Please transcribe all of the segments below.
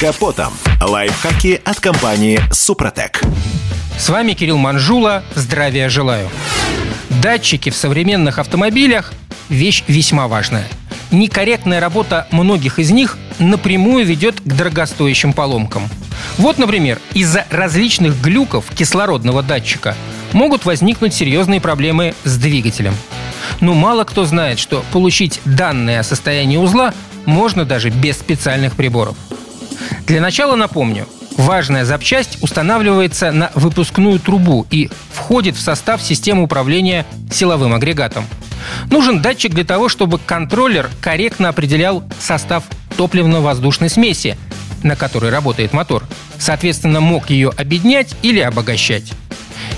капотом. Лайфхаки от компании «Супротек». С вами Кирилл Манжула. Здравия желаю. Датчики в современных автомобилях – вещь весьма важная. Некорректная работа многих из них напрямую ведет к дорогостоящим поломкам. Вот, например, из-за различных глюков кислородного датчика могут возникнуть серьезные проблемы с двигателем. Но мало кто знает, что получить данные о состоянии узла можно даже без специальных приборов. Для начала напомню, важная запчасть устанавливается на выпускную трубу и входит в состав системы управления силовым агрегатом. Нужен датчик для того, чтобы контроллер корректно определял состав топливно-воздушной смеси, на которой работает мотор. Соответственно, мог ее обеднять или обогащать.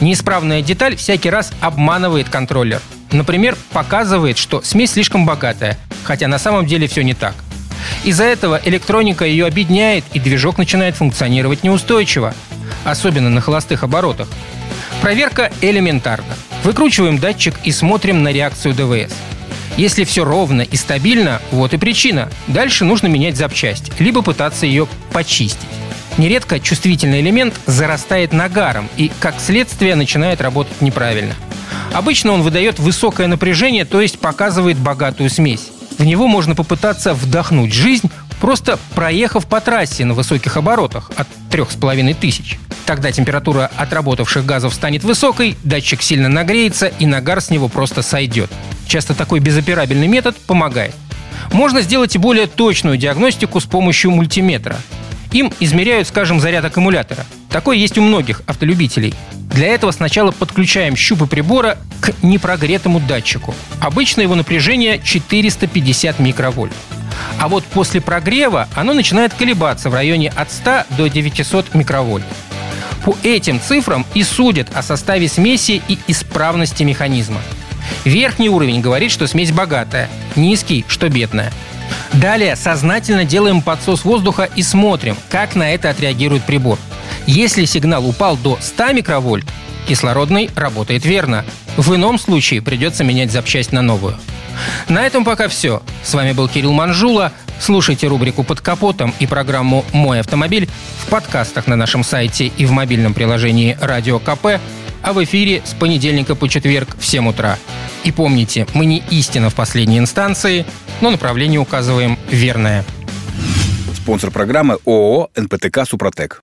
Неисправная деталь всякий раз обманывает контроллер. Например, показывает, что смесь слишком богатая, хотя на самом деле все не так – из-за этого электроника ее объединяет, и движок начинает функционировать неустойчиво, особенно на холостых оборотах. Проверка элементарна. Выкручиваем датчик и смотрим на реакцию ДВС. Если все ровно и стабильно, вот и причина. Дальше нужно менять запчасть, либо пытаться ее почистить. Нередко чувствительный элемент зарастает нагаром и, как следствие, начинает работать неправильно. Обычно он выдает высокое напряжение, то есть показывает богатую смесь. В него можно попытаться вдохнуть жизнь, просто проехав по трассе на высоких оборотах от 3,5 тысяч. Тогда температура отработавших газов станет высокой, датчик сильно нагреется и нагар с него просто сойдет. Часто такой безоперабельный метод помогает. Можно сделать и более точную диагностику с помощью мультиметра. Им измеряют, скажем, заряд аккумулятора. Такой есть у многих автолюбителей. Для этого сначала подключаем щупы прибора к непрогретому датчику. Обычно его напряжение 450 микровольт. А вот после прогрева оно начинает колебаться в районе от 100 до 900 микровольт. По этим цифрам и судят о составе смеси и исправности механизма. Верхний уровень говорит, что смесь богатая, низкий, что бедная. Далее сознательно делаем подсос воздуха и смотрим, как на это отреагирует прибор. Если сигнал упал до 100 микровольт, кислородный работает верно. В ином случае придется менять запчасть на новую. На этом пока все. С вами был Кирилл Манжула. Слушайте рубрику «Под капотом» и программу «Мой автомобиль» в подкастах на нашем сайте и в мобильном приложении «Радио КП», а в эфире с понедельника по четверг в 7 утра. И помните, мы не истина в последней инстанции, но направление указываем верное. Спонсор программы ООО «НПТК Супротек».